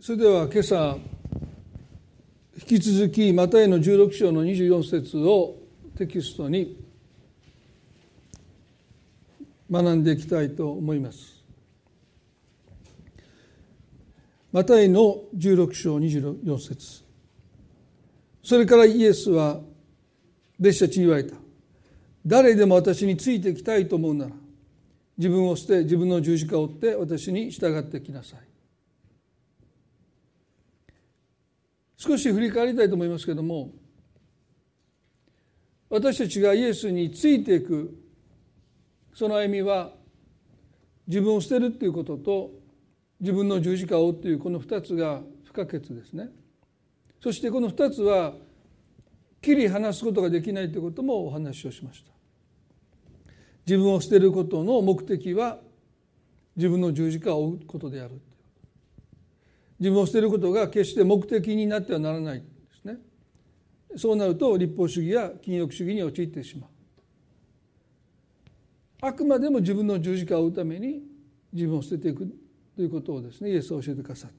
それでは今朝引き続きマタイの16章の24節をテキストに学んでいきたいと思います。マタイの16章24節それからイエスは弟子たちに言われた。誰でも私についてきたいと思うなら自分を捨て自分の十字架を追って私に従ってきなさい。少し振り返りたいと思いますけれども私たちがイエスについていくその歩みは自分を捨てるということと自分の十字架を追うというこの2つが不可欠ですね。そしてこの2つは切り離すことができないということもお話をしました。自分を捨てることの目的は自分の十字架を追うことである自分を捨てることが決して目的になってはならないですね。そうなると立法主義や禁欲主義に陥ってしまう。あくまでも自分の十字架を追うために自分を捨てていくということをですねイエスは教えてくださった。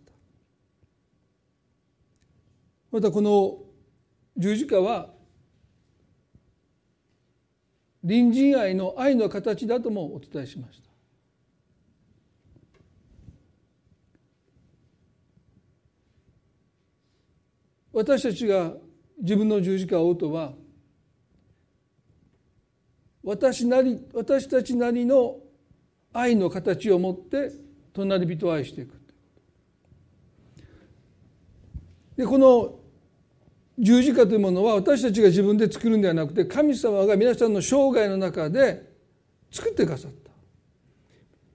またこの十字架は隣人愛の愛の形だともお伝えしました。私たちが自分の十字架を追うとは私なり私たちなりの愛の形を持って隣人を愛していく。でこの十字架というものは私たちが自分で作るんではなくて神様が皆さんの生涯の中で作ってくださった。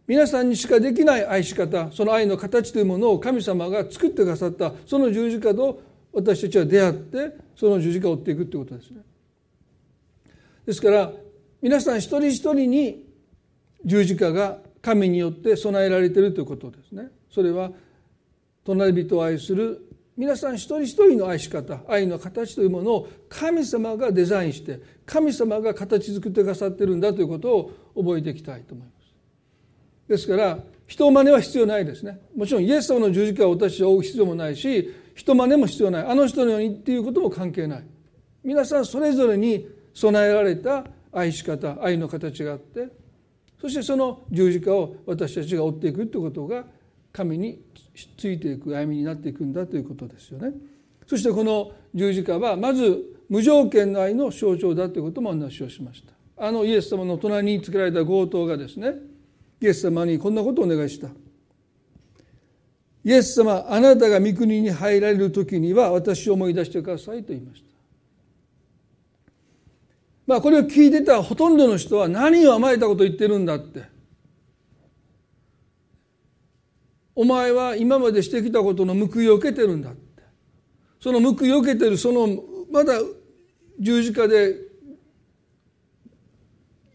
皆さんにしかできない愛し方その愛の形というものを神様が作ってくださった。その十字架と私たちは出会ってその十字架を追っていくということですね。ですから皆さん一人一人に十字架が神によって備えられているということですね。それは隣人を愛する皆さん一人一人の愛し方愛の形というものを神様がデザインして神様が形作ってくださってるんだということを覚えていきたいと思います。ですから人を真似は必要ないですね。もちろんイエス様の十字架を私は追う必要もないし人真似も必要ないあの人のようにっていうことも関係ない皆さんそれぞれに備えられた愛し方愛の形があってそしてその十字架を私たちが追っていくということが神についていく歩みになっていくんだということですよね。そしてこの十字架はまず無条件の愛の象徴だということもお話をしました。あのイエス様の隣に作られた強盗がですねイエス様にこんなことをお願いした。イエス様あなたが御国に入られる時には私を思い出してくださいと言いました。まあこれを聞いてたほとんどの人は何を甘えたこと言ってるんだって。お前は今までしてきたことの報いを受けてるんだって。その報いを受けてるそのまだ十字架で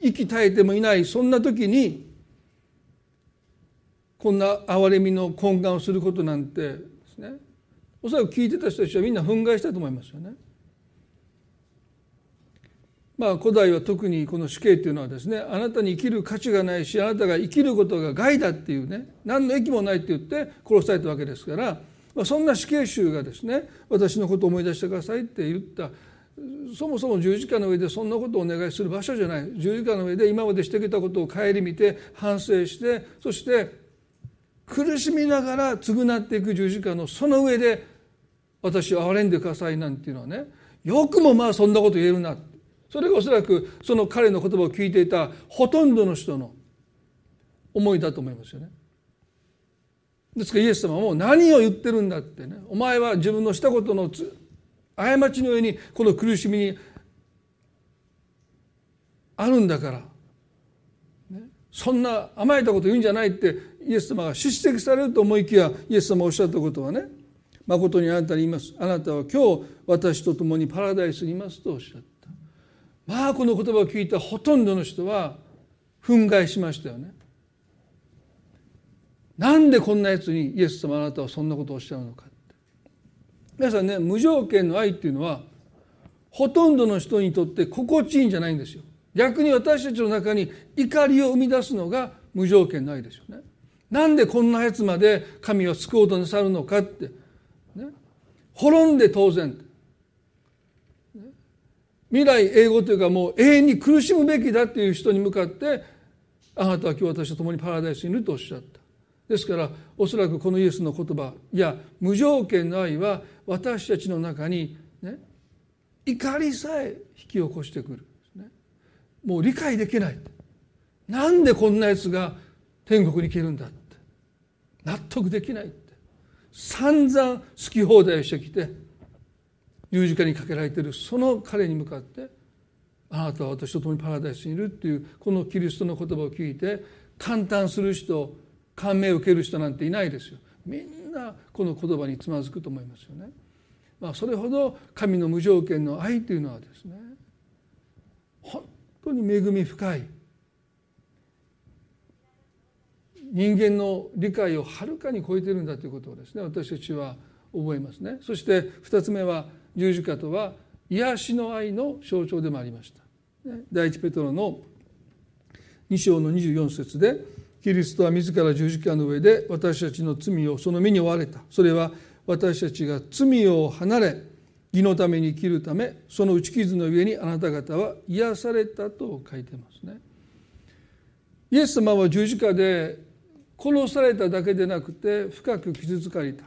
息絶えてもいないそんな時にこんな憐れみの懇願をすることなんてですねおそらく聞いてた人たちはみんな憤慨したと思いますよね。まあ古代は特にこの死刑っていうのはですねあなたに生きる価値がないしあなたが生きることが害だっていうね何の益もないって言って殺されたわけですから、まあ、そんな死刑囚がですね私のことを思い出してくださいって言ったそもそも十字架の上でそんなことをお願いする場所じゃない十字架の上で今までしてきたことを顧みて反省してそして苦しみながら償っていく十字架のその上で私を憐れんでくださいなんていうのはねよくもまあそんなこと言えるなそれがおそらくその彼の言葉を聞いていたほとんどの人の思いだと思いますよね。ですからイエス様はもう何を言ってるんだってねお前は自分のしたことの過ちの上にこの苦しみにあるんだから、ね、そんな甘えたこと言うんじゃないってイエス様が叱責されると思いきやイエス様おっしゃったことはね誠にあなたに言います。あなたは今日私と共にパラダイスにいますとおっしゃった。まあこの言葉を聞いたほとんどの人は憤慨しましたよね。なんでこんなやつにイエス様あなたはそんなことをおっしゃるのかって。皆さんね無条件の愛っていうのはほとんどの人にとって心地いいんじゃないんですよ。逆に私たちの中に怒りを生み出すのが無条件の愛ですよね。なんでこんなやつまで神は救おうとなさるのかって、ね、滅んで当然。未来英語というかもう永遠に苦しむべきだっていう人に向かってあなたは今日私と共にパラダイスにいるとおっしゃった。ですからおそらくこのイエスの言葉いや無条件の愛は私たちの中にね怒りさえ引き起こしてくる、ね、もう理解できない。なんでこんなやつが天国に行けるんだ納得できないって。散々好き放題をしてきて十字架にかけられている。その彼に向かってあなたは私と共にパラダイスにいるっていうこのキリストの言葉を聞いて感嘆する人感銘を受ける人なんていないですよ。みんなこの言葉につまずくと思いますよね。まあ、それほど神の無条件の愛というのはですね本当に恵み深い。人間の理解をはるかに超えているんだということをですね私たちは覚えますね。そして2つ目は十字架とは癒しの愛の象徴でもありました。第一ペトロの2章の24節でキリストは自ら十字架の上で私たちの罪をその身に追われた。それは私たちが罪を離れ義のために生きるためその打ち傷の上にあなた方は癒されたと書いてますね。イエス様は十字架で殺されただけでなくて深く傷つかれた。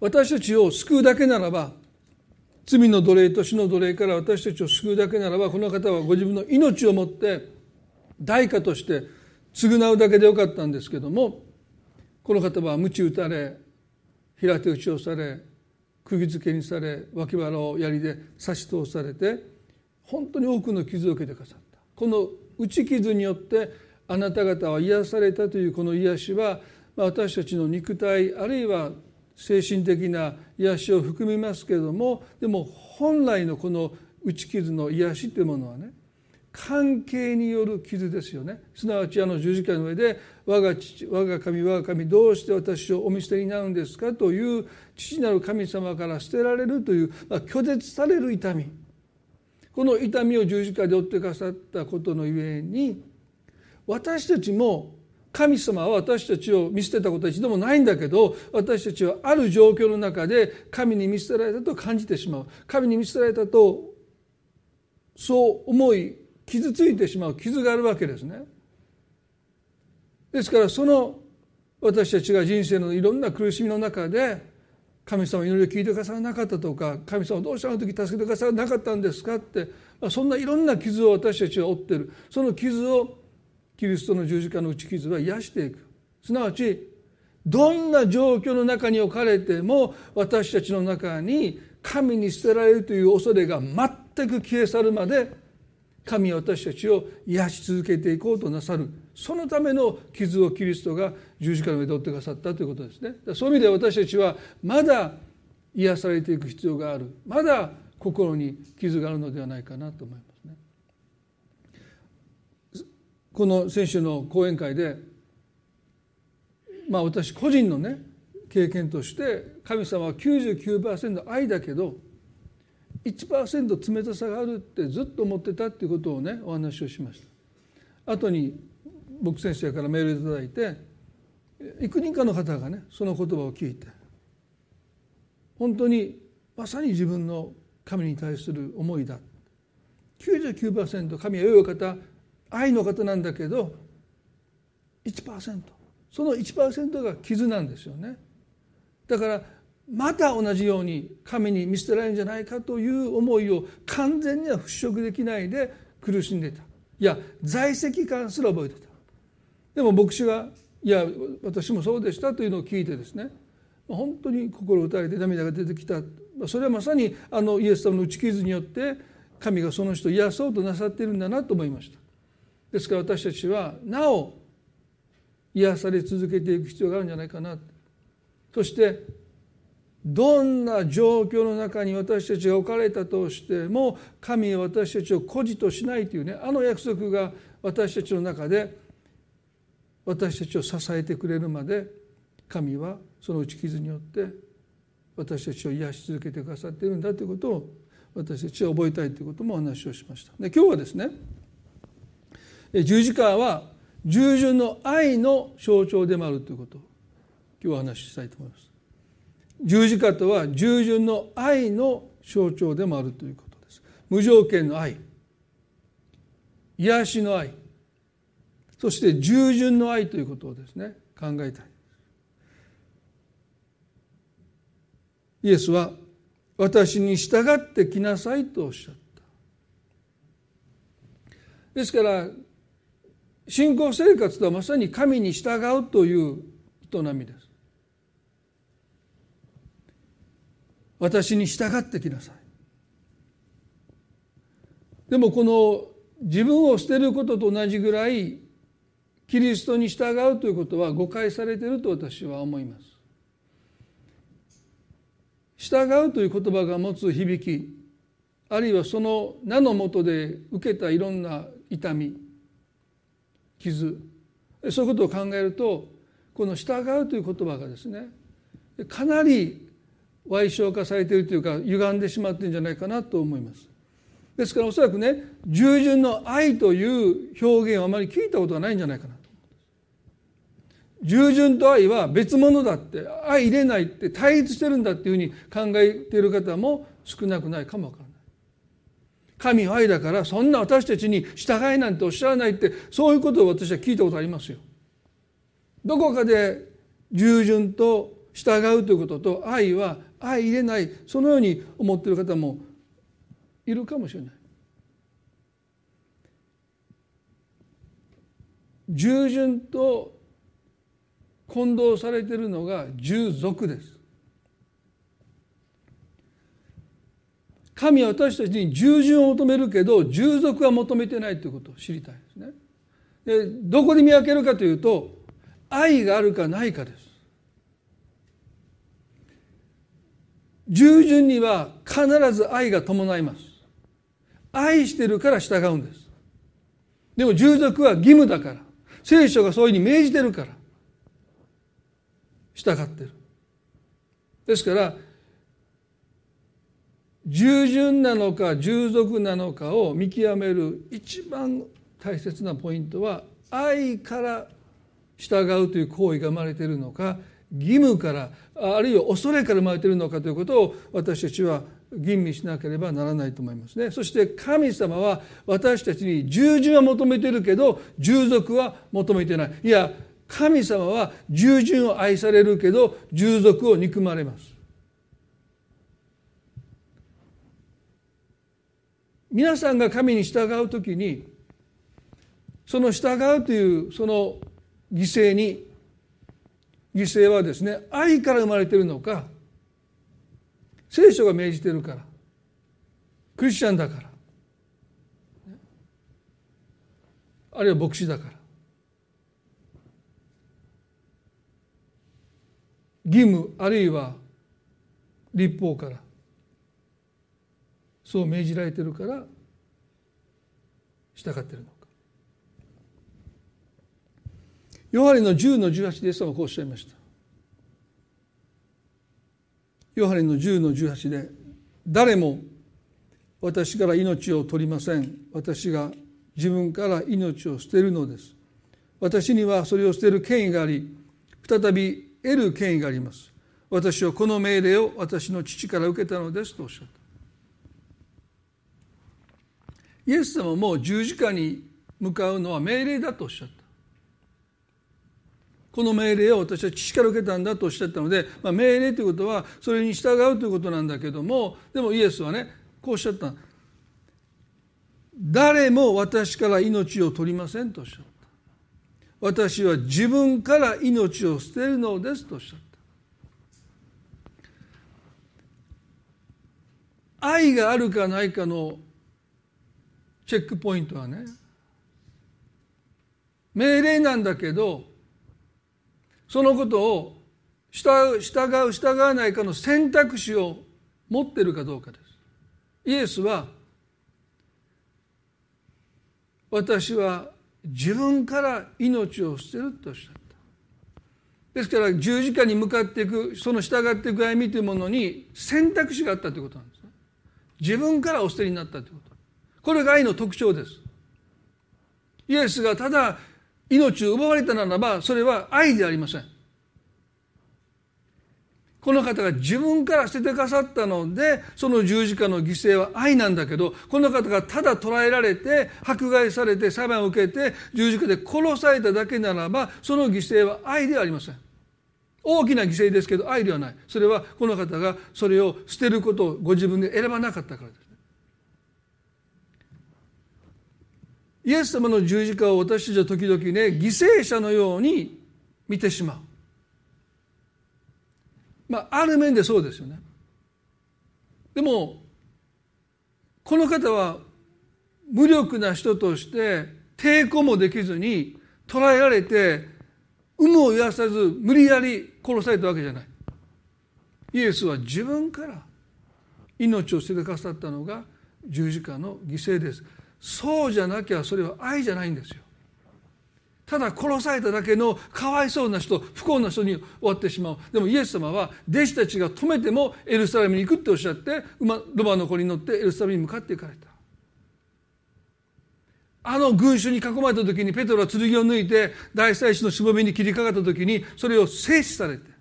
私たちを救うだけならば罪の奴隷と死の奴隷から私たちを救うだけならばこの方はご自分の命をもって代価として償うだけでよかったんですけどもこの方は鞭打たれ平手打ちをされ釘付けにされ脇腹を槍で刺し通されて本当に多くの傷を受けてくださった。この打ち傷によってあなた方は癒されたというこの癒しは私たちの肉体あるいは精神的な癒しを含みますけれどもでも本来のこの打ち傷の癒しというものはね関係による傷ですよねすなわちあの十字架の上で「我が父我が神我が神どうして私をお見捨てになるんですか?」という父なる神様から捨てられるという、まあ、拒絶される痛みこの痛みを十字架で負ってかさったことのゆえに私たちも神様は私たちを見捨てたことは一度もないんだけど私たちはある状況の中で神に見捨てられたと感じてしまう神に見捨てられたとそう思い傷ついてしまう傷があるわけですね。ですからその私たちが人生のいろんな苦しみの中で神様祈りを聞いてくださらなかったとか神様どうしてあの時助けてくださらなかったんですかって、まあ、そんないろんな傷を私たちは負ってる。その傷をキリストの十字架の打ち傷は癒していく。すなわちどんな状況の中に置かれても私たちの中に神に捨てられるという恐れが全く消え去るまで神は私たちを癒し続けていこうとなさる。そのための傷をキリストが十字架の上で負ってくださったということですね。そういう意味で私たちはまだ癒されていく必要がある。まだ心に傷があるのではないかなと思いますね。この先週の講演会でまあ私個人のね経験として神様は99%愛だけど1%冷たさがあるってずっと思ってたっていうことをねお話をしました。後に僕先生からメールいただいて幾人かの方がねその言葉を聞いて本当にまさに自分の神に対する思いだ。99%神は良いお方愛の方なんだけど1%その1%が傷なんですよね。だからまた同じように神に見捨てられるんじゃないかという思いを完全には払拭できないで苦しんでた。いや在籍感すら覚えてた。でも牧師が「いや私もそうでした」というのを聞いてですね。本当に心打たれて涙が出てきた。それはまさにあのイエス様の打ち傷によって神がその人を癒そうとなさっているんだなと思いました。ですから私たちはなお癒され続けていく必要があるんじゃないかな。そしてどんな状況の中に私たちが置かれたとしても神は私たちを孤児としないというねあの約束が私たちの中で私たちを支えてくれるまで神はその打ち傷によって私たちを癒し続けてくださっているんだということを私たちは覚えたいということもお話をしました。で今日はですね十字架は従順の愛の象徴でもあるということ。を今日はお話ししたいと思います。十字架とは従順の愛の象徴でもあるということです。無条件の愛。癒しの愛。そして従順の愛ということをですね考えたい。イエスは私に従ってきなさいとおっしゃった。ですから信仰生活とはまさに神に従うという営みです。私に従ってきなさい。でもこの自分を捨てることと同じぐらいキリストに従うということは誤解されていると私は思います従うという言葉が持つ響きあるいはその名のもとで受けたいろんな痛み傷そういうことを考えるとこの従うという言葉がですねかなり歪小化されているというか歪んでしまっているんじゃないかなと思います。ですからおそらくね従順の愛という表現をあまり聞いたことがないんじゃないかな従順と愛は別物だって愛入れないって対立してるんだっていうふうに考えている方も少なくないかもわからない。神は愛だからそんな私たちに従いなんておっしゃらないってそういうことを私は聞いたことありますよ。どこかで従順と従うということと愛は相入れないそのように思っている方もいるかもしれない。従順と混同されているのが従属です。神は私たちに従順を求めるけど従属は求めてないということを知りたいですね。でどこで見分けるかというと愛があるかないかです。従順には必ず愛が伴います愛してるから従うんですでも従属は義務だから聖書がそういうふうに命じてるから従ってる。ですから従順なのか従属なのかを見極める一番大切なポイントは愛から従うという行為が生まれているのか義務からあるいは恐れから生まれているのかということを私たちは吟味しなければならないと思いますね。そして神様は私たちに従順は求めてるけど従属は求めてない。いや神様は従順を愛されるけど従属を憎まれます。皆さんが神に従う時にその従うというその犠牲に犠牲はですね愛から生まれているのか聖書が命じてるからクリスチャンだからあるいは牧師だから。義務あるいは立法から。そう命じられてるから従ってるのか。ヨハネの10の18でイエス様はこうおっしゃいました。ヨハネの10の18で誰も私から命を取りません。私が自分から命を捨てるのです。私にはそれを捨てる権威があり再び得る権威があります。私はこの命令を私の父から受けたのですとおっしゃった。イエス様も十字架に向かうのは命令だとおっしゃった。この命令を私は父から受けたんだとおっしゃったので、まあ、命令ということはそれに従うということなんだけどもでもイエスはねこうおっしゃった。誰も私から命を取りませんとおっしゃった。私は自分から命を捨てるのですとおっしゃった。愛があるかないかのチェックポイントはね命令なんだけどそのことを従う従う従わないかの選択肢を持ってるかどうかです。イエスは私は自分から命を捨てるとおっしゃった。ですから十字架に向かっていくその従っていく歩みというものに選択肢があったということなんですね。自分からお捨てになったということ。これが愛の特徴です。イエスがただ命を奪われたならばそれは愛でありません。この方が自分から捨ててくださったのでその十字架の犠牲は愛なんだけどこの方がただ捕らえられて迫害されて裁判を受けて十字架で殺されただけならばその犠牲は愛ではありません。大きな犠牲ですけど愛ではない。それはこの方がそれを捨てることをご自分で選ばなかったからです。イエス様の十字架を私たちは時々ね犠牲者のように見てしまう。まあある面でそうですよね。でもこの方は無力な人として抵抗もできずに捕らえられて有無を言わさず無理やり殺されたわけじゃない。イエスは自分から命を捨ててくださったのが十字架の犠牲です。そうじゃなきゃそれは愛じゃないんですよ。ただ殺されただけのかわいそうな人不幸な人に終わってしまう。でもイエス様は弟子たちが止めてもエルサレムに行くっておっしゃって馬ロバの子に乗ってエルサレムに向かっていかれた。あの群衆に囲まれた時にペトロは剣を抜いて大祭司のしぼみに切りかかった時にそれを制止されて。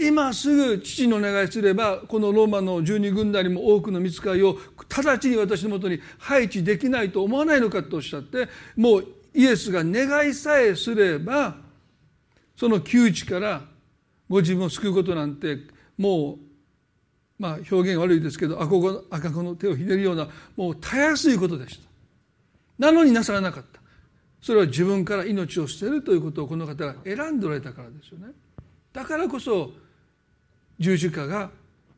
今すぐ父のお願いすればこのローマの十二軍団にも多くの見つかりを直ちに私のもとに配置できないと思わないのかとおっしゃってもうイエスが願いさえすればその窮地からご自分を救うことなんてもうまあ表現悪いですけど赤子赤子の手をひねるようなもうたやすいことでした。なのになさらなかった。それは自分から命を捨てるということをこの方が選んでおられたからですよね。だからこそ十字架が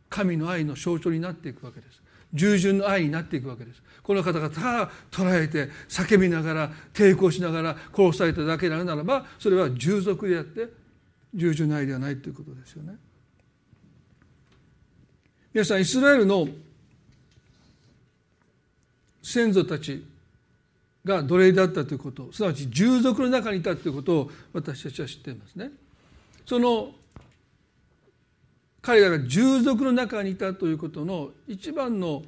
神の愛の象徴になっていくわけです。従順の愛になっていくわけです。この方がただ捉えて叫びながら抵抗しながら殺されただけなるならばそれは従属であって従順の愛ではないということですよね。皆さんイスラエルの先祖たちが奴隷だったということすなわち従属の中にいたということを私たちは知っていますね。その彼らが従属の中にいたということの一番の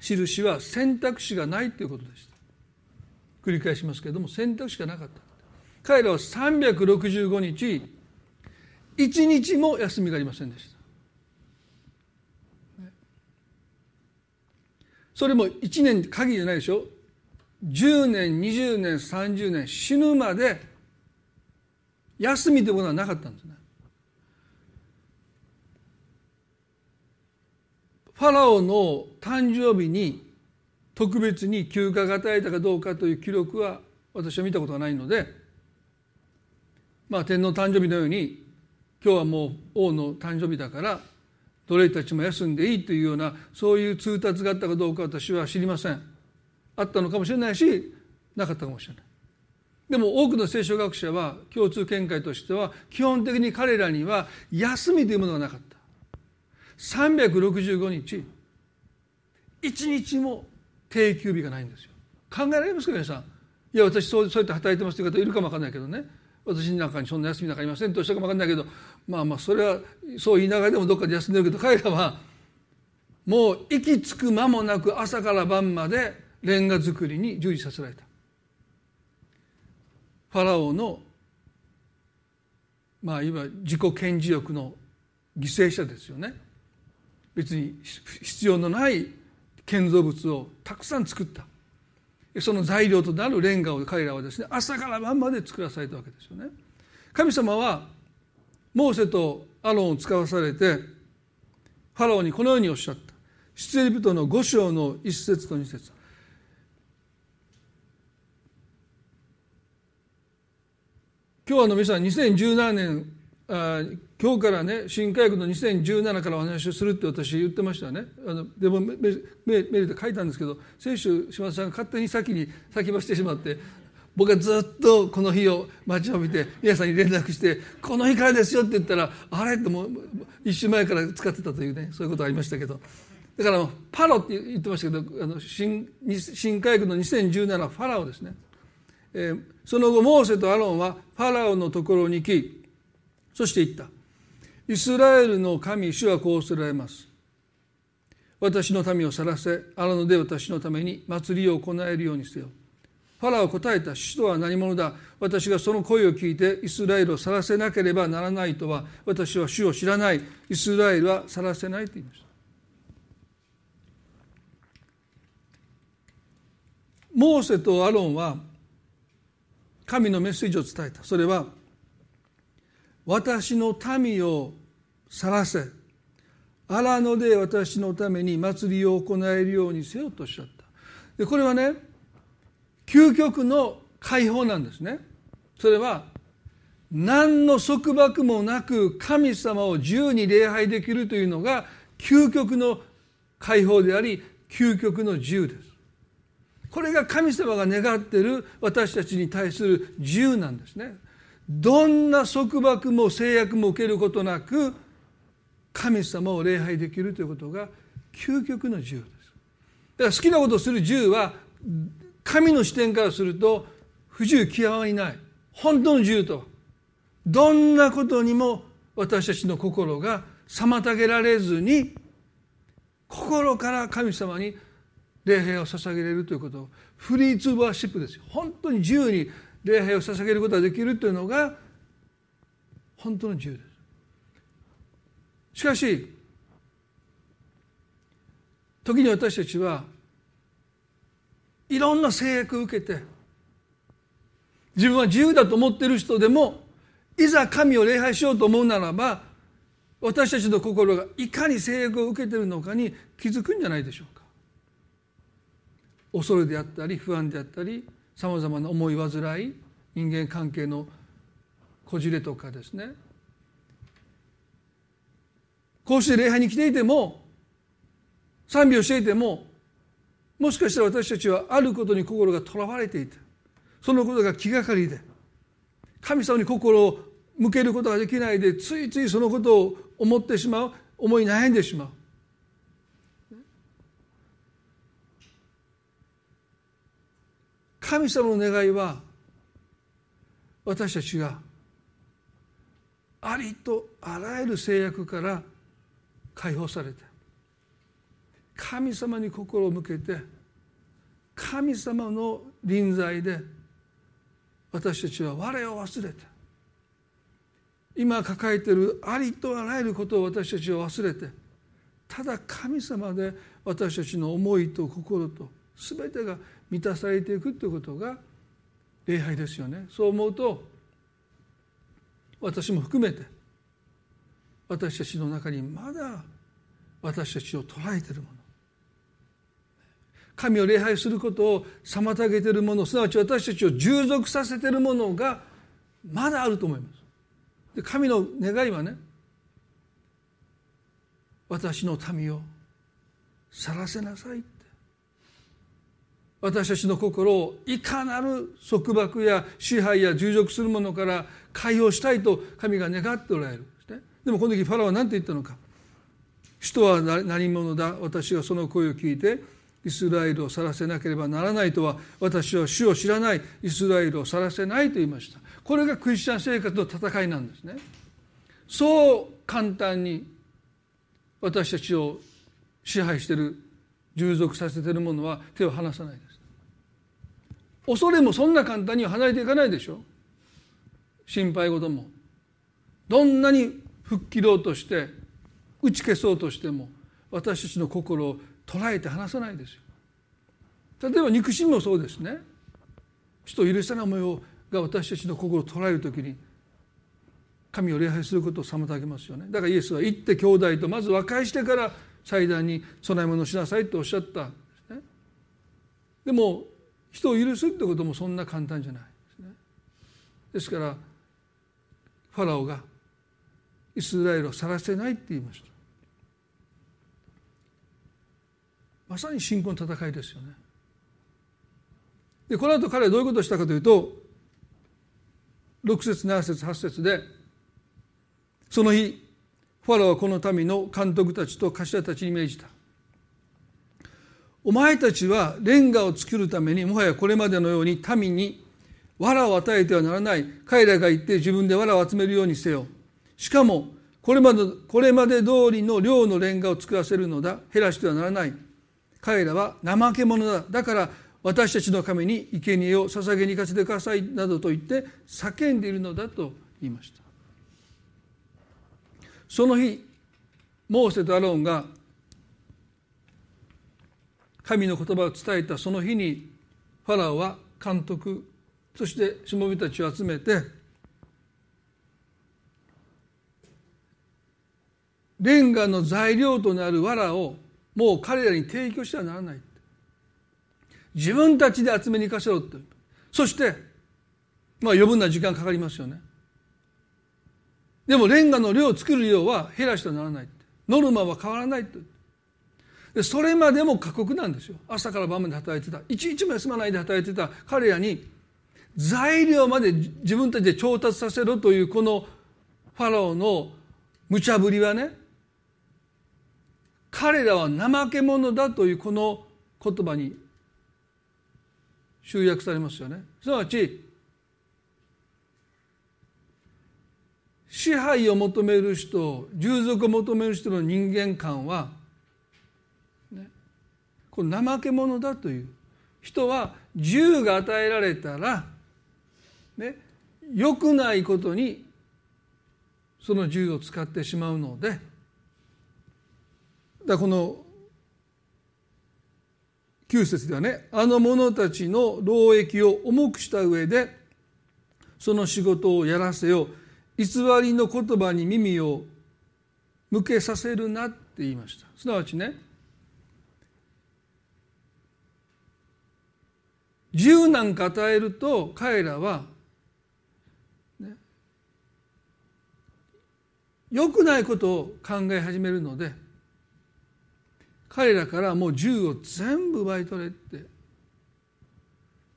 印は選択肢がないということでした。繰り返しますけれども選択肢がなかった。彼らは365日一日も休みがありませんでした。それも1年限りじゃないでしょ。10年20年30年死ぬまで休みというものはなかったんですね。ファラオの誕生日に特別に休暇が与えたかどうかという記録は私は見たことがないので、まあ、天皇誕生日のように今日はもう王の誕生日だから奴隷たちも休んでいいというようなそういう通達があったかどうか私は知りません。あったのかもしれないしなかったかもしれない。でも多くの聖書学者は共通見解としては基本的に彼らには休みというものがなかった。365日。一日も定休日がないんですよ。考えられますか皆さん？いや私そうそうやって働いてますという方いるかもわかんないけどね。私の中にそんな休みなんかありませんとしたかもわかんないけどまあまあそれはそう言いながらでもどっかで休んでるけど彼らはもう息つく間もなく朝から晩までレンガ作りに従事させられた。ファラオのまあいわゆる自己顕示欲の犠牲者ですよね。別に必要のない建造物をたくさん作った。その材料となるレンガを彼らはですね朝から晩まで作らされたわけですよね。神様はモーセとアロンを使わされてファラオにこのようにおっしゃった。出エリ人の五章の一節と二節。今日の皆さん2017年今日からね新科学の2017からお話をするって私言ってましたね。あのでもメメールで書いたんですけど先週島田さんが勝手に先に先走ってしまって僕はずっとこの日を待ちわびて皆さんに連絡して「この日からですよ」って言ったら「あれ?」ってもう一週前から使ってたというねそういうことありましたけど。だからパロって言ってましたけどあの新新科学の2017ファラオですね、えー、その後モーセとアロンはファラオのところに行きそして言った。イスラエルの神主はこうおられます。私の民を去らせ荒野で私のために祭りを行えるようにせよ。ファラオ答えた主とは何者だ？私がその声を聞いてイスラエルを去らせなければならないとは私は主を知らない。イスラエルは去らせないと言いました。モーセとアロンは神のメッセージを伝えた。それは私の民を去らせ荒野で私のために祭りを行えるようにせよとおっしゃった。でこれはね究極の解放なんですね。それは何の束縛もなく神様を自由に礼拝できるというのが究極の解放であり究極の自由です。これが神様が願っている私たちに対する自由なんですね。どんな束縛も制約も受けることなく神様を礼拝できるということが究極の自由です。だから好きなことをする自由は神の視点からすると不自由極まりない。本当の自由と。どんなことにも私たちの心が妨げられずに心から神様に礼拝を捧げれるということ。フリーツーバーシップですよ。本当に自由に礼拝を捧げることができるというのが本当の自由です。しかし時に私たちはいろんな制約を受けて自分は自由だと思っている人でもいざ神を礼拝しようと思うならば私たちの心がいかに制約を受けているのかに気づくんじゃないでしょうか。恐れであったり不安であったりさまざまな思い煩い人間関係のこじれとかですね。こうして礼拝に来ていても賛美をしていてももしかしたら私たちはあることに心がとらわれていてそのことが気がかりで神様に心を向けることができないでついついそのことを思ってしまう思い悩んでしまう。神様の願いは私たちがありとあらゆる制約から解放されて神様に心を向けて神様の臨在で私たちは我を忘れて今抱えているありとあらゆることを私たちは忘れてただ神様で私たちの思いと心と全てが満たされていくということが礼拝ですよね。そう思うと私も含めて私たちの中にまだ私たちを捉えているもの。神を礼拝することを妨げているものすなわち私たちを従属させているものがまだあると思います。で神の願いはね私の民を去らせなさい。私たちの心をいかなる束縛や支配や従属するものから解放したいと神が願っておられる。でもこの時ファラオは何て言ったのか。主とは何者だ。私がその声を聞いてイスラエルを去らせなければならないとは私は主を知らない。イスラエルを去らせないと言いました。これがクリスチャン生活の戦いなんですね。そう簡単に私たちを支配している従属させているものは手を離さない。恐れもそんな簡単には離れていかないでしょ。心配事も。どんなに吹っ切ろうとして打ち消そうとしても私たちの心を捉えて離さないですよ。例えば肉親もそうですね。人を許さない思いをが私たちの心を捉える時に神を礼拝することを妨げますよね。だからイエスは行って兄弟とまず和解してから祭壇に供え物をしなさいとおっしゃった。でも人を許すってこともそんな簡単じゃないですね。ですからファラオがイスラエルを去らせないって言いました。まさに信仰の戦いですよね。でこの後彼はどういうことをしたかというと6節7節8節でその日ファラオはこの民の監督たちと頭たちに命じた。お前たちはレンガを作るためにもはやこれまでのように民に藁を与えてはならない彼らが言って自分で藁を集めるようにせよ。しかもこれまでこれまで通りの量のレンガを作らせるのだ減らしてはならない。彼らは怠け者だだから私たちの神に生贄を捧げに行かせてくださいなどと言って叫んでいるのだと言いました。その日モーセとアロンが神の言葉を伝えたその日にファラオは監督そしてしもべたちを集めてレンガの材料となる藁をもう彼らに提供してはならない。自分たちで集めに行かせろって。そしてまあ余分な時間かかりますよね。でもレンガの量を作る量は減らしてはならない。ノルマは変わらないってでそれまでも過酷なんですよ。朝から晩まで働いてた。一日も休まないで働いてた。彼らに材料まで自分たちで調達させろというこのファラオの無茶ぶりはね彼らは怠け者だというこの言葉に集約されますよね。すなわち支配を求める人従属を求める人の人間観は、これ怠け者だという。人は自由が与えられたら、ね、良くないことにその自由を使ってしまうので。だこの9節ではねあの者たちの労役を重くした上でその仕事をやらせよう偽りの言葉に耳を向けさせるなって言いました。すなわちね自由なんか与えると彼らは、ね、良くないことを考え始めるので彼らからもう銃を全部奪い取れって。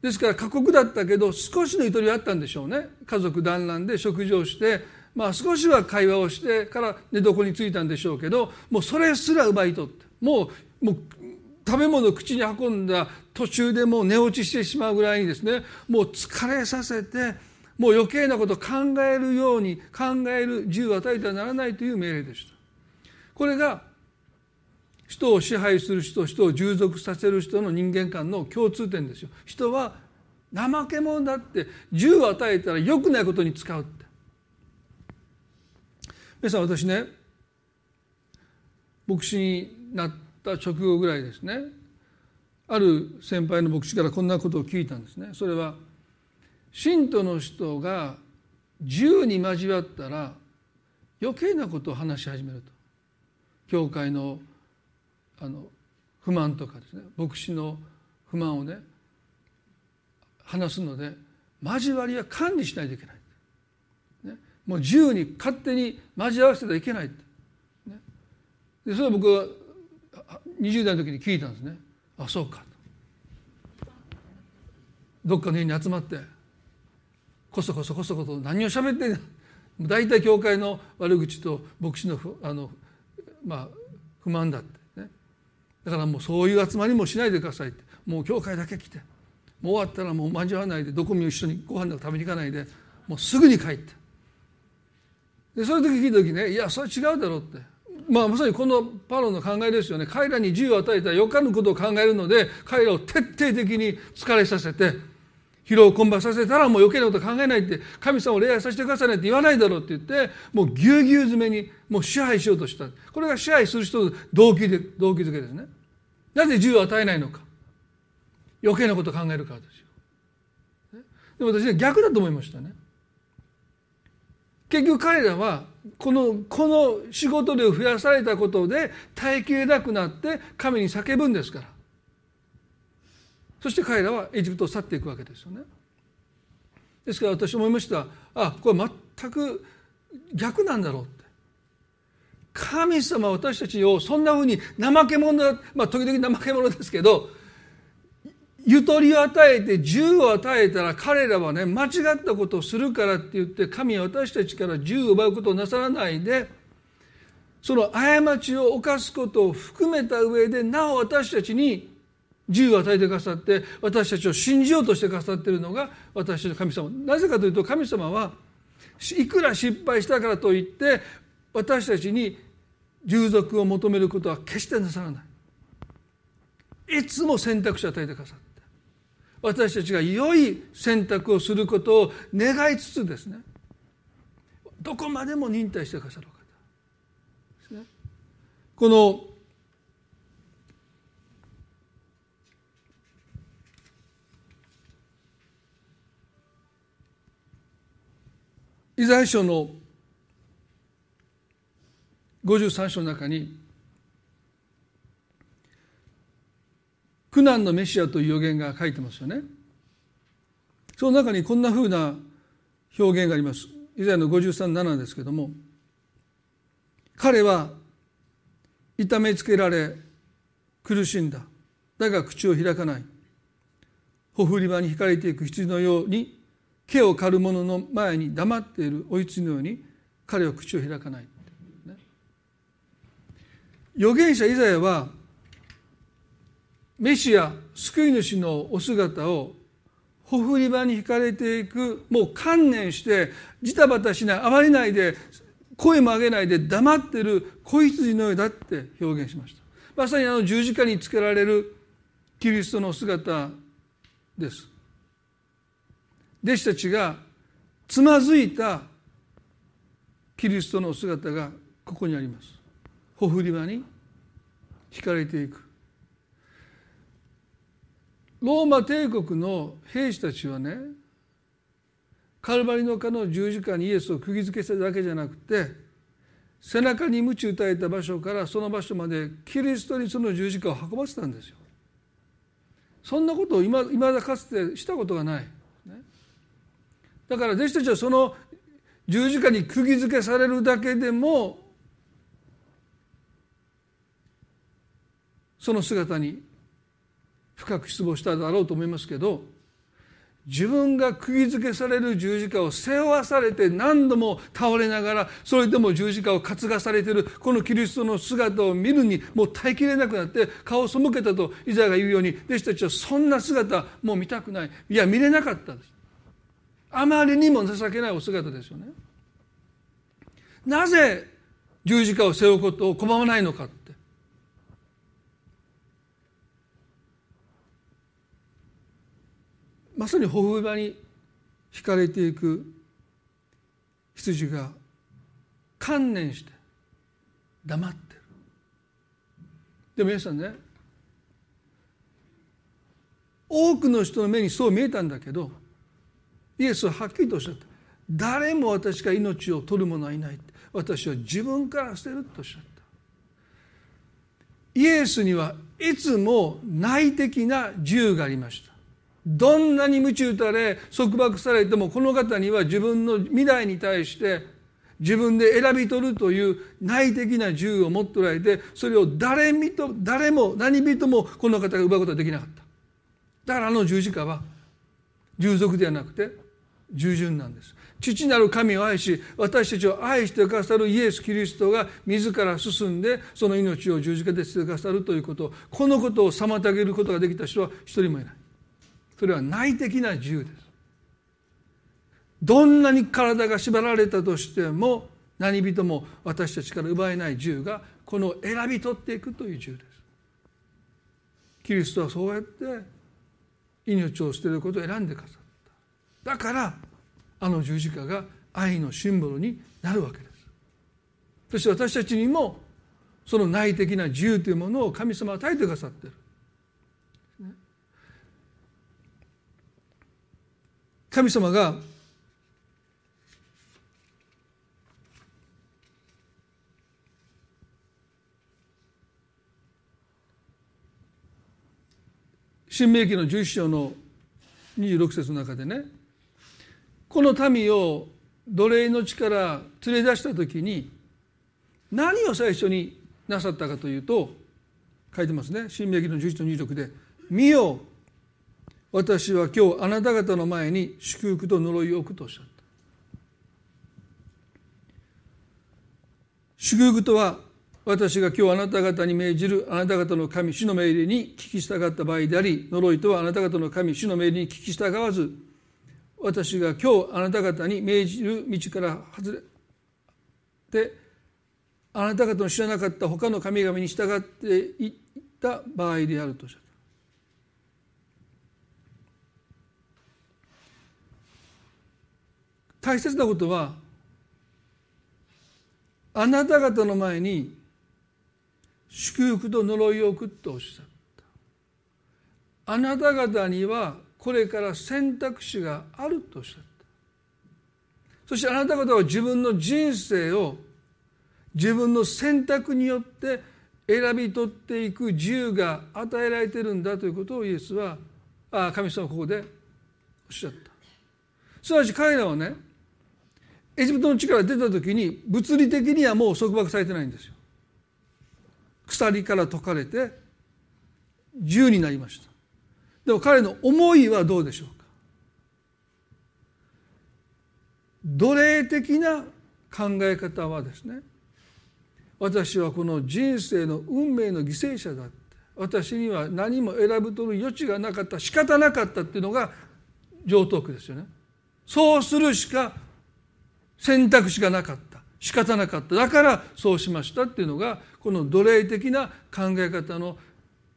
ですから過酷だったけど少しのゆとりはあったんでしょうね。家族団らんで食事をしてまあ少しは会話をしてから寝床に着いたんでしょうけどもうそれすら奪い取って。もうもう食べ物を口に運んだ途中でもう寝落ちしてしまうぐらいにですねもう疲れさせてもう余計なことを考えるように考える自由を与えてはならないという命令でした。これが人を支配する人人を従属させる人の人間観の共通点ですよ人は怠け者だって銃を与えたら良くないことに使うって皆さん私ね牧師になってた直後ぐらいですね。ある先輩の牧師からこんなことを聞いたんですね。それは信徒の人が銃に交わったら余計なことを話し始めると。教会のあの不満とかですね。牧師の不満をね話すので交わりは管理しないといけない、ね、もう自由に勝手に交わせてはいけない、ね、でそれは僕20代の時に聞いたんですね。あそうか。どっかの家に集まってこそこそこそこと何を喋ってんの？大体教会の悪口と牧師のあの、まあ、不満だってだからもうそういう集まりもしないでくださいって。もう教会だけ来て。もう終わったらもう交わらないで。どこも一緒にご飯なんか食べに行かないで。もうすぐに帰って。でそういう時聞いた時ねいやそれ違うだろうって。まあまさにこのパロの考えですよね。彼らに自由を与えたらよかぬことを考えるので彼らを徹底的に疲れさせて疲労困憊させたらもう余計なこと考えないって神様を礼拝させてくださいねって言わないだろうって言ってもうぎゅうぎゅう詰めにもう支配しようとした。これが支配する人の動機で動機づけですね。なぜ自由を与えないのか。余計なこと考えるからですよ。でも私は逆だと思いましたね。結局彼らはこのこの仕事量を増やされたことで耐えきれなくなって神に叫ぶんですから。そして彼らはエジプトを去っていくわけですよね。ですから私思いました。あこれ全く逆なんだろうって。神様私たちをそんなふうに怠け者まあ時々怠け者ですけどゆとりを与えて自由を与えたら彼らはね間違ったことをするからって言って神は私たちから自由を奪うことをなさらないでその過ちを犯すことを含めた上でなお私たちに自由を与えてくださって私たちを信じようとしてくださっているのが私たちの神様。なぜかというと神様はいくら失敗したからといって私たちに従属を求めることは決してなさらない。いつも選択肢を与えてくださって私たちが良い選択をすることを願いつつですねどこまでも忍耐してくださる方ですね。このイザヤ書の53章の中に苦難のメシアという予言が書いてますよね。その中にこんなふうな表現があります。以前の53.7ですけども彼は痛めつけられ苦しんだだが口を開かないほふり場に引かれていく羊のように毛を刈る者の前に黙っているお羊のように彼は口を開かない、ね、預言者イザヤはメシア救い主のお姿をほふり場に引かれていくもう観念してジタバタしない暴れないで声も上げないで黙ってる子羊のようだって表現しました。まさにあの十字架につけられるキリストの姿です。弟子たちがつまずいたキリストの姿がここにあります。ほふり場に引かれていく。ローマ帝国の兵士たちはねカルバリの丘の十字架にイエスを釘付けしただけじゃなくて背中に鞭打たれた場所からその場所までキリストにその十字架を運ばせたんですよ。そんなことをいまだかつてしたことがない。だから弟子たちはその十字架に釘付けされるだけでもその姿に深く失望しただろうと思いますけど自分が釘付けされる十字架を背負わされて何度も倒れながらそれでも十字架を担がされているこのキリストの姿を見るにもう耐えきれなくなって顔を背けたとイザヤが言うように弟子たちはそんな姿もう見たくない。いや見れなかったです。あまりにも情けないお姿ですよね。なぜ十字架を背負うことを拒まないのか。まさにほふ場に引かれていく羊が観念して黙ってる。でも皆さんね多くの人の目にそう見えたんだけどイエスははっきりとおっしゃった。誰も私が命を取る者はいない私は自分から捨てるとおっしゃった。イエスにはいつも内的な自由がありました。どんなに鞭打たれ束縛されてもこの方には自分の未来に対して自分で選び取るという内的な自由を持っておられてそれを誰と誰も何人もこの方が奪うことはできなかった。だからあの十字架は従属ではなくて従順なんです。父なる神を愛し私たちを愛してくださるイエス・キリストが自ら進んでその命を十字架で捨ててくださるということ。このことを妨げることができた人は一人もいない。それは内的な自由です。どんなに体が縛られたとしても何人も私たちから奪えない自由がこの選び取っていくという自由です。キリストはそうやって命を捨てることを選んでくださった。だからあの十字架が愛のシンボルになるわけです。そして私たちにもその内的な自由というものを神様は与えてくださっている。神様が新明記の11章の26節の中でねこの民を奴隷の地から連れ出した時に何を最初になさったかというと書いてますね。新明記の11の26で「見よ私は今日あなた方の前に祝福と呪いを置くとおっしゃった。祝福とは私が今日あなた方に命じるあなた方の神主の命令に聞き従った場合であり呪いとはあなた方の神主の命令に聞き従わず私が今日あなた方に命じる道から外れてあなた方の知らなかった他の神々に従っていった場合であるとおっしゃった。大切なことはあなた方の前に祝福と呪いを送っておっしゃった。あなた方にはこれから選択肢があるとおっしゃった。そしてあなた方は自分の人生を自分の選択によって選び取っていく自由が与えられてるんだということをイエスはあ神様はここでおっしゃった。すなわち彼らはねエジプトの地から出た時に物理的にはもう束縛されてないんですよ。鎖から解かれて自由になりました。でも彼の思いはどうでしょうか？奴隷的な考え方はですね私はこの人生の運命の犠牲者だって私には何も選ぶとる余地がなかった仕方なかったっていうのが上等句ですよね。そうするしか選択肢がなかった。仕方なかった。だからそうしましたっていうのがこの奴隷的な考え方の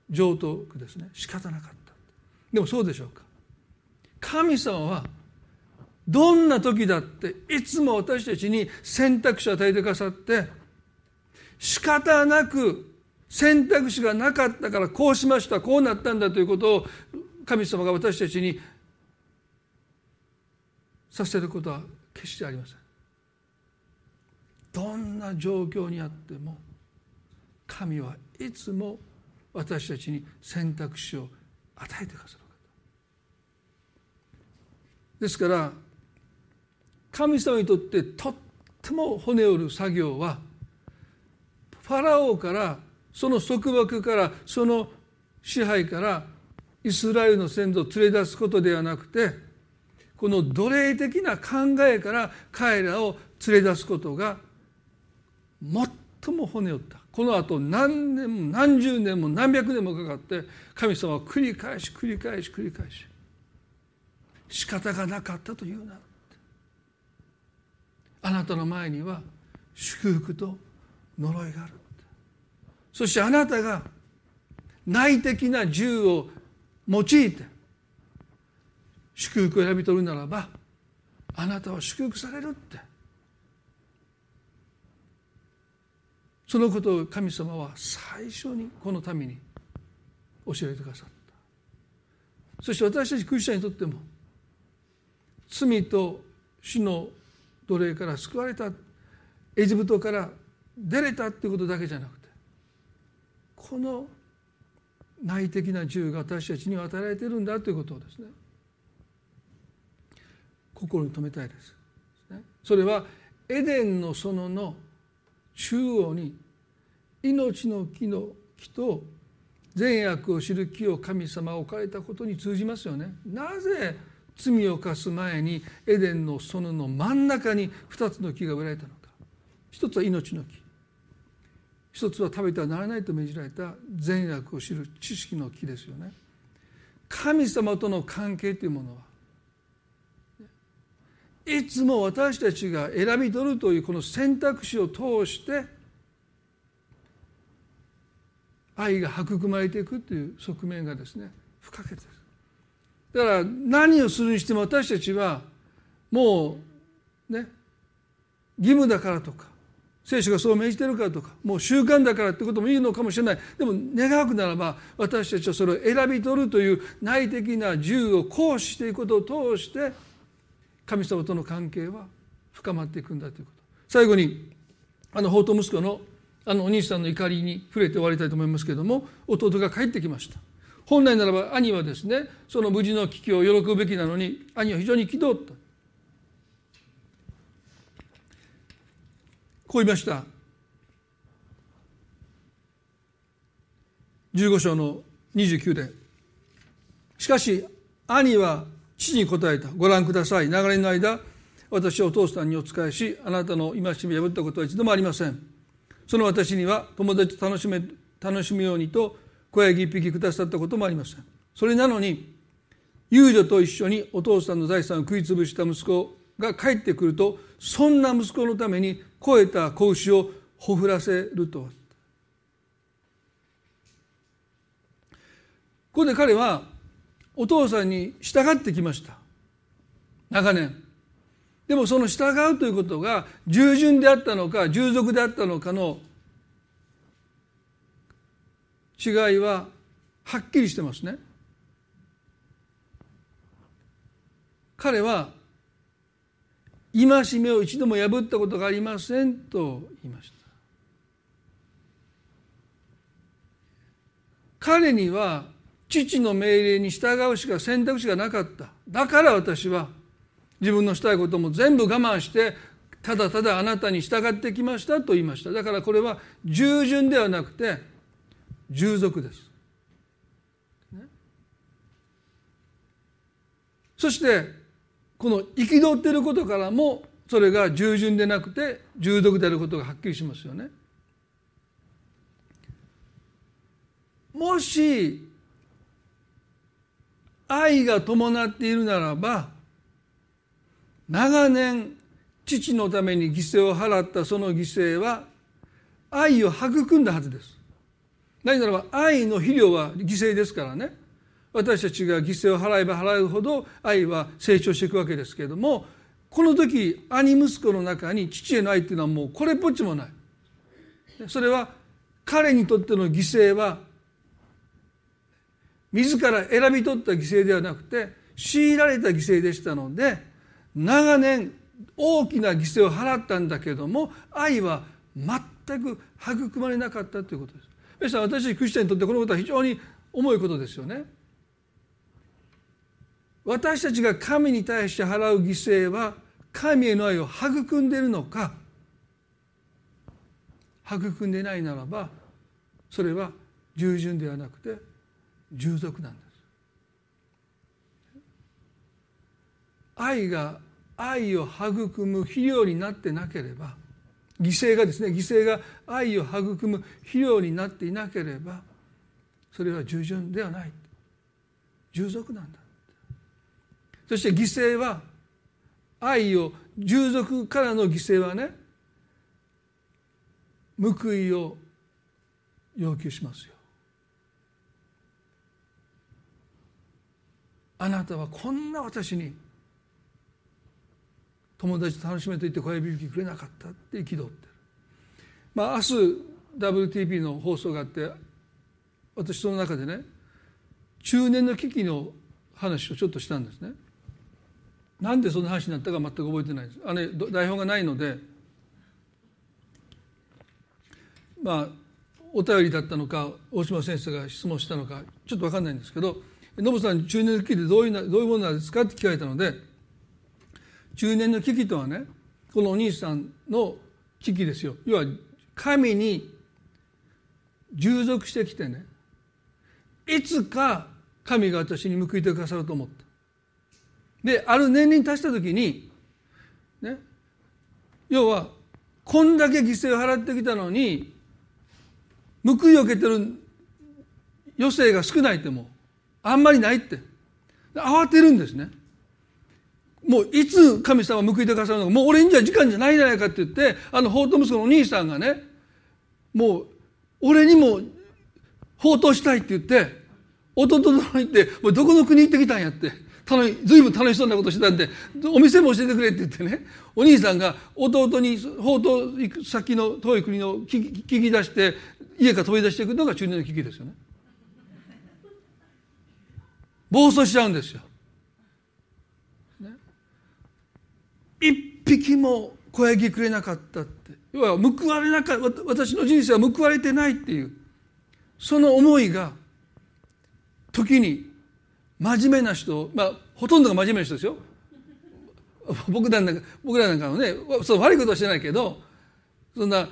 上等句ですね。仕方なかった。でもそうでしょうか。神様はどんな時だっていつも私たちに選択肢を与えてくださって仕方なく選択肢がなかったからこうしましたこうなったんだということを神様が私たちにさせることは決してありません。どんな状況にあっても神はいつも私たちに選択肢を与えてくださるですから神様にとってとっても骨折る作業はファラオからその束縛からその支配からイスラエルの先祖を連れ出すことではなくてこの奴隷的な考えから彼らを連れ出すことが最も骨折った。このあと何年も何十年も何百年もかかって神様は繰り返し繰り返し繰り返し仕方がなかったというなあなたの前には祝福と呪いがあるそしてあなたが内的な銃を用いて祝福を選び取るならばあなたは祝福されるって。そのことを神様は最初にこのために教えてくださったそして私たちクリスチャンにとっても罪と死の奴隷から救われたエジプトから出れたっていうことだけじゃなくてこの内的な自由が私たちには与えられているんだということをですね心に留めたいです。それはエデンの園の中央に命の木の木と善悪を知る木を神様が置かれたことに通じますよね。なぜ罪を犯す前にエデンの園の真ん中に2つの木が植えられたのか。一つは命の木。一つは食べてはならないと命じられた善悪を知る知識の木ですよね。神様との関係というものはいつも私たちが選び取るというこの選択肢を通して愛が育まれていくという側面がですね不可欠です。だから何をするにしても私たちはもうね義務だからとか聖書がそう命じてるからとかもう習慣だからってこともいいのかもしれない。でも願うならば私たちはそれを選び取るという内的な自由を行使していくことを通して神様との関係は深まっていくんだということ。最後にあの法と息子のあのお兄さんの怒りに触れて終わりたいと思いますけれども弟が帰ってきました。本来ならば兄はですねその無事の危機を喜ぶべきなのに兄は非常に憤った。こう言いました。15章の29で。しかし兄は父に答えた。ご覧ください。流れの間私はお父さんにお仕えしあなたの戒めを破ったことは一度もありません。その私には友達と楽しめ楽しむようにと小ヤギ一匹くださったこともありませんそれなのに遊女と一緒にお父さんの財産を食い潰した息子が帰ってくるとそんな息子のために肥えた子牛をほふらせると。ここで彼はお父さんに従ってきました。長年。でもその従うということが従順であったのか従属であったのかの違いははっきりしてますね。彼は戒めを一度も破ったことがありませんと言いました。彼には父の命令に従うしか選択肢がなかった。だから私は自分のしたいことも全部我慢してただただあなたに従ってきましたと言いました。だからこれは従順ではなくて従属です、ね、そしてこの憤っていることからもそれが従順でなくて従属であることがはっきりしますよね。もし愛が伴っているならば長年父のために犠牲を払ったその犠牲は愛を育んだはずです。何ならば愛の肥料は犠牲ですからね。私たちが犠牲を払えば払うほど愛は成長していくわけですけれどもこの時兄息子の中に父への愛っていうのはもうこれっぽっちもない。それは彼にとっての犠牲は自ら選び取った犠牲ではなくて強いられた犠牲でしたので長年大きな犠牲を払ったんだけども愛は全く育まれなかったということです。皆さん私クリスチャンにとってこのことは非常に重いことですよね。私たちが神に対して払う犠牲は神への愛を育んでいるのか育んでないならばそれは従順ではなくて従属なんです愛が愛を育む肥料になってなければ犠牲がですね犠牲が愛を育む肥料になっていなければそれは従順ではない。従属なんだ。そして犠牲は愛を従属からの犠牲はね報いを要求しますよ。あなたはこんな私に友達と楽しめと言って小指引きくれなかったって憤ってる。まあ明日 WTP の放送があって私その中でね中年の危機の話をちょっとしたんですね。なんでそんな話になったか全く覚えてないです。あれ台本がないのでまあお便りだったのか大島先生が質問したのかちょっと分かんないんですけどノブさん中年の危機でどういうどういうものなんですかって聞かれたので中年の危機とはねこのお兄さんの危機ですよ。要は神に従属してきてねいつか神が私に報いてくださると思った。である年齢に達した時にね要はこんだけ犠牲を払ってきたのに報いを受けてる余生が少ないってもうあんまりないって。慌てるんですね。もういつ神様報いてくださるのかもう俺にじゃ時間じゃないじゃないかって言ってあの法と息子のお兄さんがねもう俺にも放蕩したいって言って弟と行ってもうどこの国行ってきたんやって楽ずいぶん楽しそうなことしてたんでお店も教えてくれって言ってねお兄さんが弟に法と行く先の遠い国の聞き出して家から飛び出していくのが中年の危機ですよね。暴走しちゃうんですよ。ね、一匹も小ヤギくれなかったって。要は報われなかった私の人生は報われてないっていう。その思いが時に真面目な人まあほとんどが真面目な人ですよ。僕らなんか僕らなんかのねその悪いことはしてないけどそんな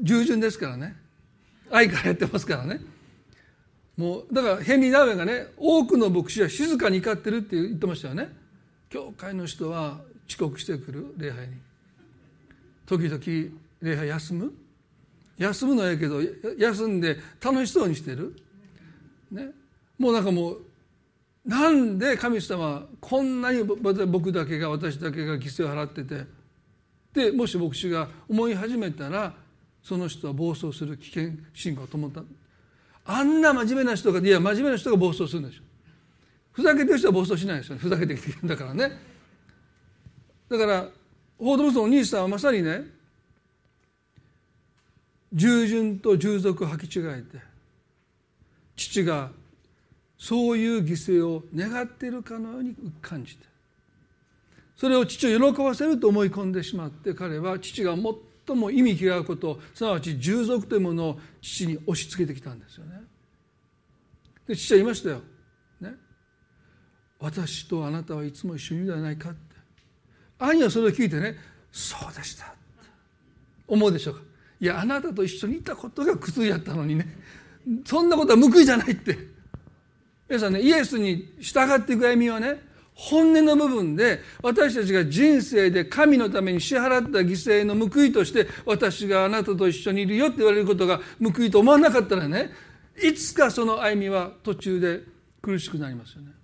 従順ですからね。愛からやってますからね。もうだからヘンリー・ダーウェンがね多くの牧師は静かに怒ってるって言ってましたよね。教会の人は遅刻してくる礼拝に。時々礼拝休む？休むのはええけど休んで楽しそうにしてる？ね。もうなんかもうなんで神様こんなに僕だけが私だけが犠牲を払ってて？でもし牧師が思い始めたらその人は暴走する危険信号を灯った。あんな真面目な人がいや真面目な人が暴走するんでしょ。ふざけてる人は暴走しないですよね。ふざけてきてるんだからね。だから報道部のお兄さんはまさにね従順と従属を履き違えて父がそういう犠牲を願っているかのように感じてそれを父を喜ばせると思い込んでしまって彼は父が最も意味嫌うことすなわち従属というものを父に押し付けてきたんですよね。で父は言いましたよ。ね、私とあなたはいつも一緒にいるではないか兄はそれを聞いてねそうでした思うでしょうか。いやあなたと一緒にいたことが苦痛やったのにね。そんなことは報いじゃないって。皆さんねイエスに従っていく歩みはね本音の部分で私たちが人生で神のために支払った犠牲の報いとして私があなたと一緒にいるよって言われることが報いと思わなかったらねいつかその歩みは途中で苦しくなりますよね。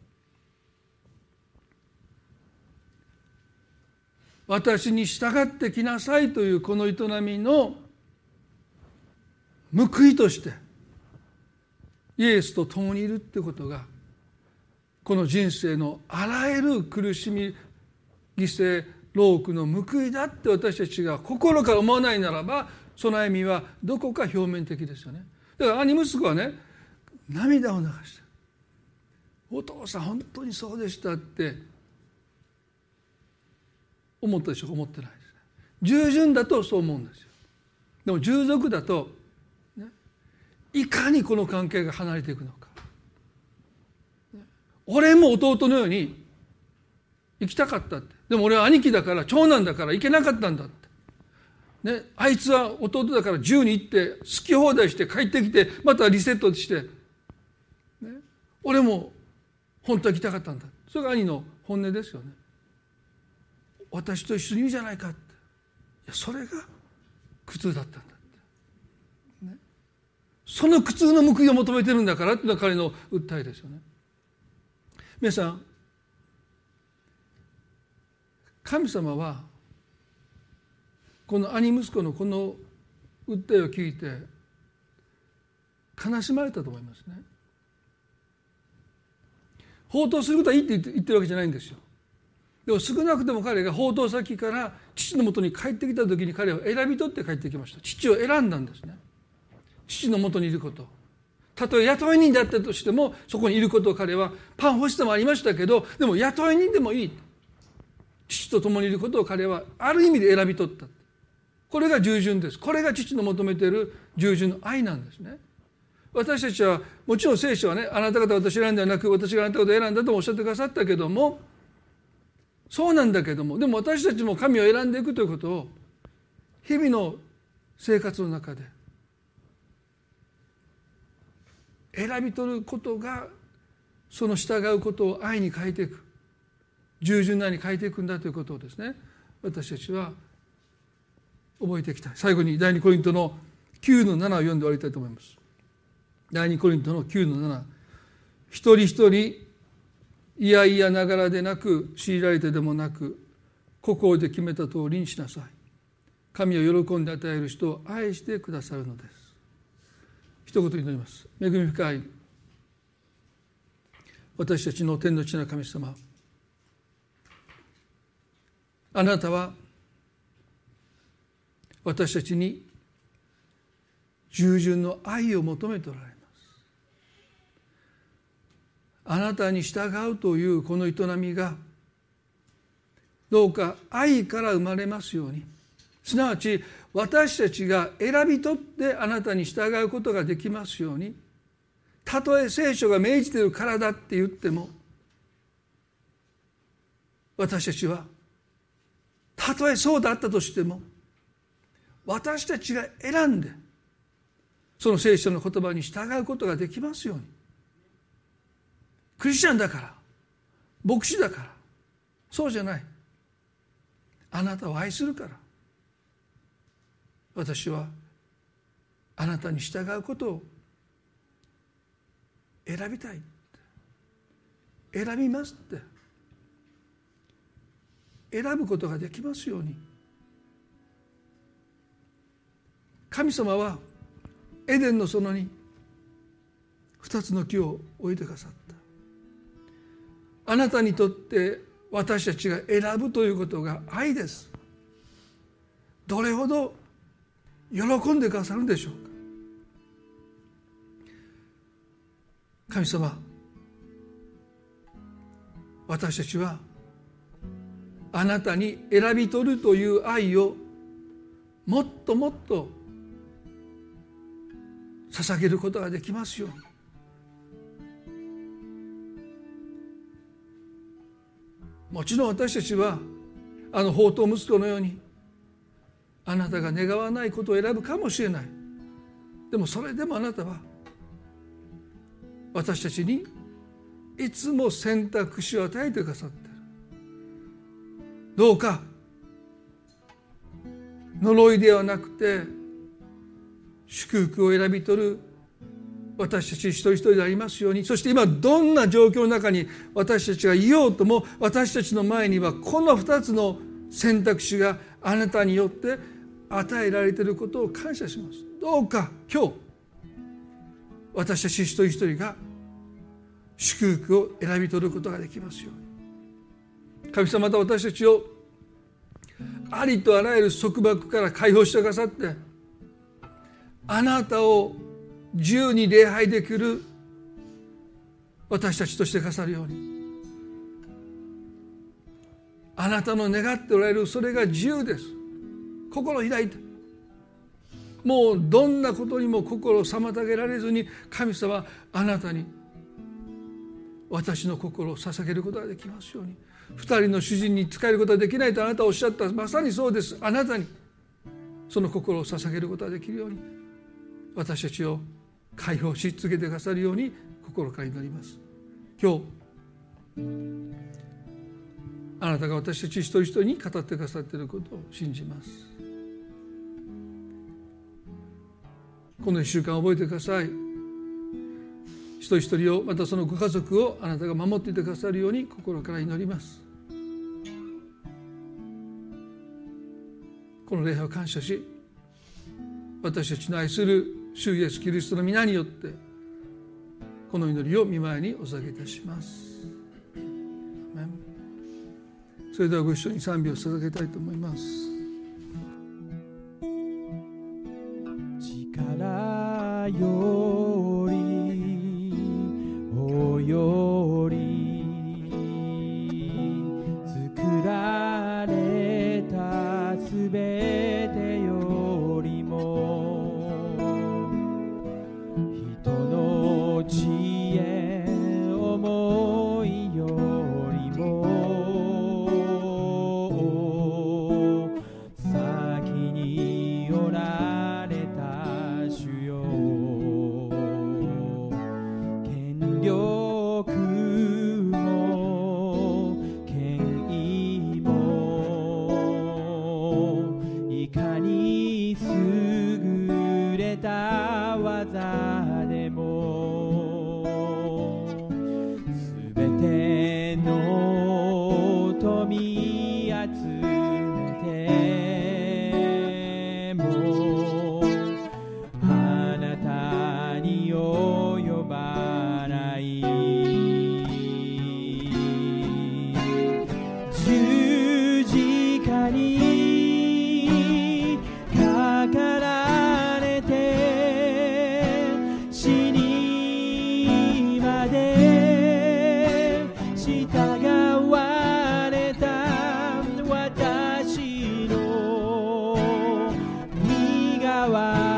私に従ってきなさいというこの営みの報いとしてイエスと共にいるってことがこの人生のあらゆる苦しみ犠牲労苦の報いだって私たちが心から思わないならばその歩みはどこか表面的ですよね。だから兄息子はね涙を流してお父さん本当にそうでしたって思ったでしょ？う思ってないです。従順だとそう思うんですよ。でも従属だといかにこの関係が離れていくのか。俺も弟のように行きたかったって。でも俺は兄貴だから長男だから行けなかったんだって、ね、あいつは弟だから銃に行って好き放題して帰ってきてまたリセットして、ね、俺も本当は行きたかったんだ。それが兄の本音ですよね。私と一緒にいるじゃないかいやそれが苦痛だったんだってその苦痛の報いを求めてるんだからっていうのが彼の訴えですよね。皆さん神様はこの兄息子のこの訴えを聞いて悲しまれたと思いますね。放蕩することはいいって言ってるわけじゃないんですよ。でも少なくとも彼が放蕩先から父のもとに帰ってきた時に彼は選び取って帰ってきました。父を選んだんですね。父のもとにいること。たとえ雇い人であったとしてもそこにいることを彼はパン欲しさもありましたけどでも雇い人でもいい。父と共にいることを彼はある意味で選び取った。これが従順です。これが父の求めている従順の愛なんですね。私たちはもちろん聖書はねあなた方私選んではなく私があなた方を選んだともおっしゃってくださったけどもそうなんだけどもでも私たちも神を選んでいくということを日々の生活の中で選び取ることがその従うことを愛に変えていく従順なに変えていくんだということをですね私たちは覚えていきたい。最後に第二コリントの9の7を読んで終わりたいと思います。第二コリントの9の7一人一人いやいやながらでなく強いられてでもなく心で決めた通りにしなさい。神を喜んで与える人を愛してくださるのです。一言祈ります。恵み深い。私たちの天の地な神様あなたは私たちに従順の愛を求めておられあなたに従うというこの営みがどうか愛から生まれますように。すなわち私たちが選び取ってあなたに従うことができますように。たとえ聖書が命じているからだって言っても私たちはたとえそうだったとしても私たちが選んでその聖書の言葉に従うことができますように。クリスチャンだから。牧師だから。そうじゃない。あなたを愛するから。私はあなたに従うことを選びたい選びますって。選ぶことができますように。神様はエデンの園に二つの木を置いてくださった。あなたにとって私たちが選ぶということが愛です。どれほど喜んでくださるんでしょうか。神様私たちはあなたに選び取るという愛をもっともっと捧げることができますように。もちろん私たちはあの宝刀息子のようにあなたが願わないことを選ぶかもしれない。でもそれでもあなたは私たちにいつも選択肢を与えてくださってる。どうか呪いではなくて祝福を選び取る私たち一人一人でありますように。そして今どんな状況の中に私たちがいようとも私たちの前にはこの2つの選択肢があなたによって与えられていることを感謝します。どうか今日私たち一人一人が祝福を選び取ることができますように。神様また私たちをありとあらゆる束縛から解放してくださってあなたを自由に礼拝できる私たちとしてくださるように。あなたの願っておられるそれが自由です。心開いて。もうどんなことにも心を妨げられずに神様あなたに私の心を捧げることができますように。二人の主人に仕えることはできないとあなたおっしゃった。まさにそうです。あなたにその心を捧げることができるように。私たちを解放し続けてくださるように心から祈ります。今日あなたが私たち一人一人に語ってくださっていることを信じます。この一週間覚えてください。一人一人をまたそのご家族をあなたが守っていてくださるように心から祈ります。この礼拝を感謝し私たちの愛する主イエスキリストの皆によってこの祈りを見舞いにお捧げいたします。それではご一緒に賛美を捧げたいと思います。力よ身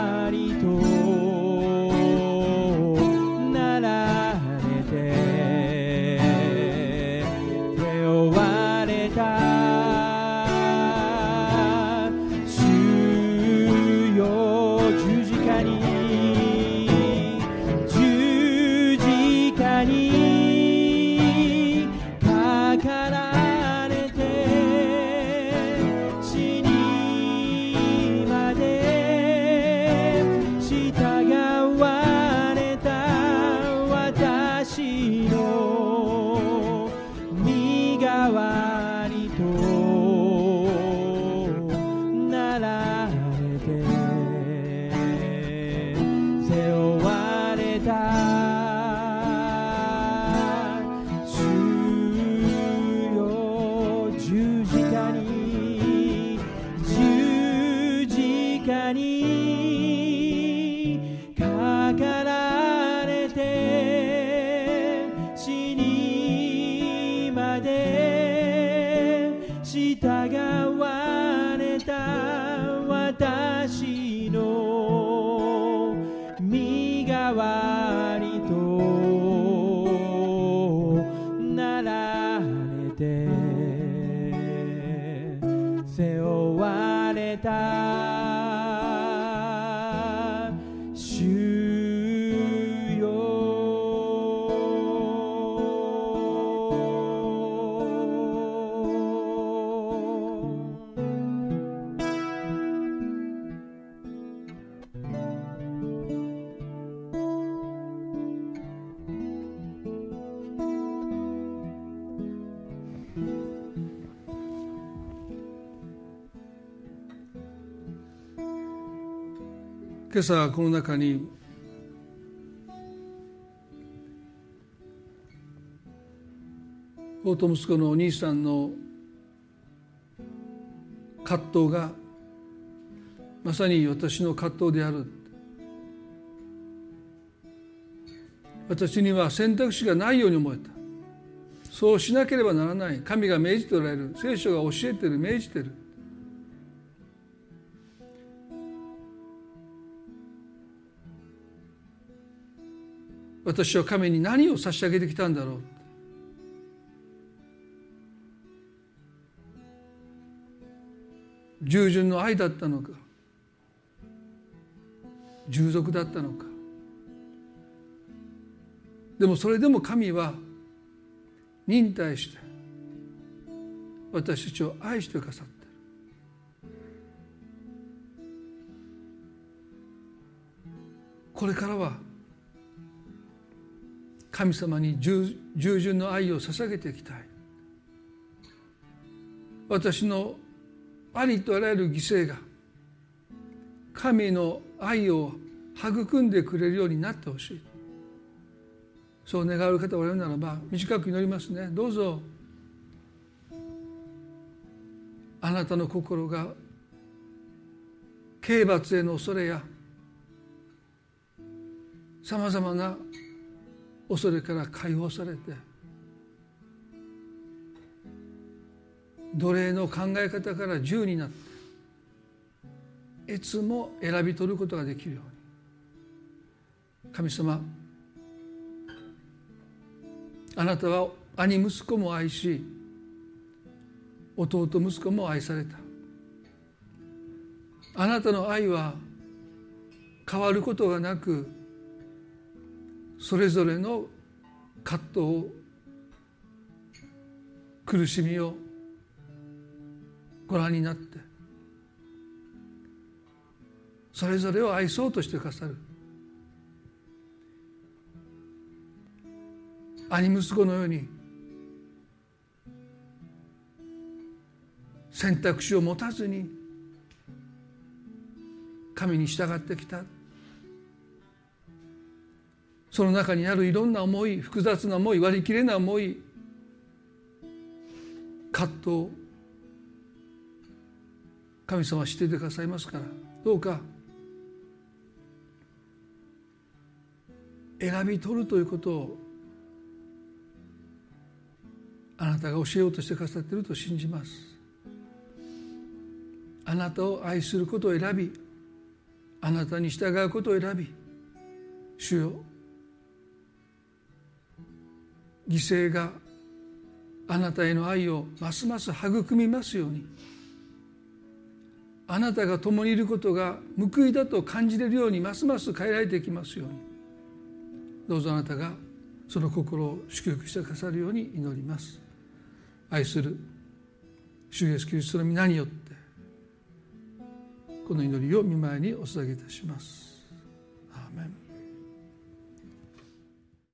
今朝この中に夫息子のお兄さんの葛藤がまさに私の葛藤である。私には選択肢がないように思えた。そうしなければならない。神が命じておられる。聖書が教えてる命じてる。私は神に何を差し上げてきたんだろう。従順の愛だったのか。従属だったのか。でもそれでも神は忍耐して私たちを愛してくださってこれからは神様に従順の愛を捧げていきたい。私のありとあらゆる犠牲が神の愛を育んでくれるようになってほしい。そう願う方がおられるならば短く祈りますね。どうぞ。あなたの心が刑罰への恐れやさまざまな恐れから解放されて奴隷の考え方から自由になっていつも選び取ることができるように。神様あなたは兄息子も愛し弟息子も愛された。あなたの愛は変わることがなくそれぞれの葛藤を苦しみをご覧になってそれぞれを愛そうとしてくださる。兄息子のように選択肢を持たずに神に従ってきた。その中にあるいろんな思い複雑な思い割り切れない思い葛藤神様は知っててくださいますからどうか選び取るということをあなたが教えようとしてくださっていると信じます。あなたを愛することを選びあなたに従うことを選び主よ犠牲があなたへの愛をますます育みますように。あなたが共にいることが報いだと感じれるようにますます変えられていきますように。どうぞあなたがその心を祝福してくださるように祈ります。愛する主イエスキリストの皆によってこの祈りを見舞いにお捧げいたします。